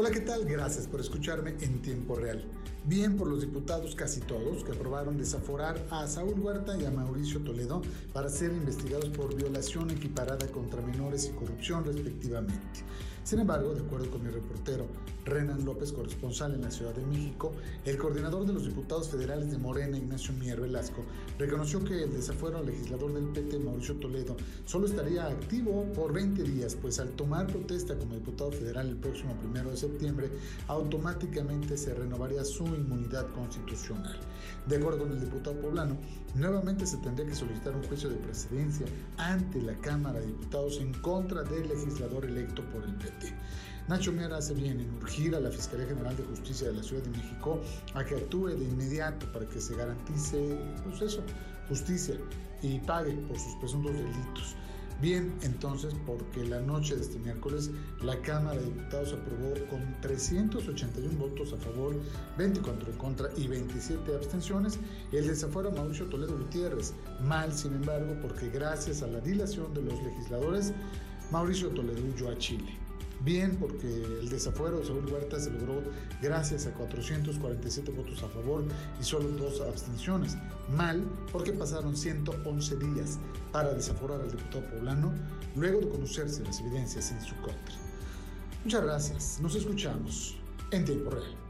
Hola, ¿qué tal? Gracias por escucharme en tiempo real. Bien por los diputados, casi todos, que aprobaron desaforar a Saúl Huerta y a Mauricio Toledo para ser investigados por violación equiparada contra menores y corrupción respectivamente. Sin embargo, de acuerdo con mi reportero Renan López, corresponsal en la Ciudad de México, el coordinador de los diputados federales de Morena, Ignacio Mier Velasco, reconoció que el desafuero al legislador del PT, Mauricio Toledo, solo estaría activo por 20 días, pues al tomar protesta como diputado federal el próximo primero de septiembre, automáticamente se renovaría su inmunidad constitucional. De acuerdo con el diputado poblano, nuevamente se tendría que solicitar un juicio de precedencia ante la Cámara de Diputados en contra del legislador electo por el PT. Nacho Mier hace bien en urgir a la Fiscalía General de Justicia de la Ciudad de México a que actúe de inmediato para que se garantice, pues eso, justicia y pague por sus presuntos delitos. Bien, entonces, porque la noche de este miércoles la Cámara de Diputados aprobó con 381 votos a favor, 24 en contra y 27 abstenciones el desafuero a Mauricio Toledo Gutiérrez. Mal, sin embargo, porque gracias a la dilación de los legisladores, Mauricio Toledo huyó a Chile. Bien, porque el desafuero de Saúl Huerta se logró gracias a 447 votos a favor y solo dos abstenciones. Mal, porque pasaron 111 días para desaforar al diputado poblano luego de conocerse las evidencias en su contra. Muchas gracias, nos escuchamos en tiempo real.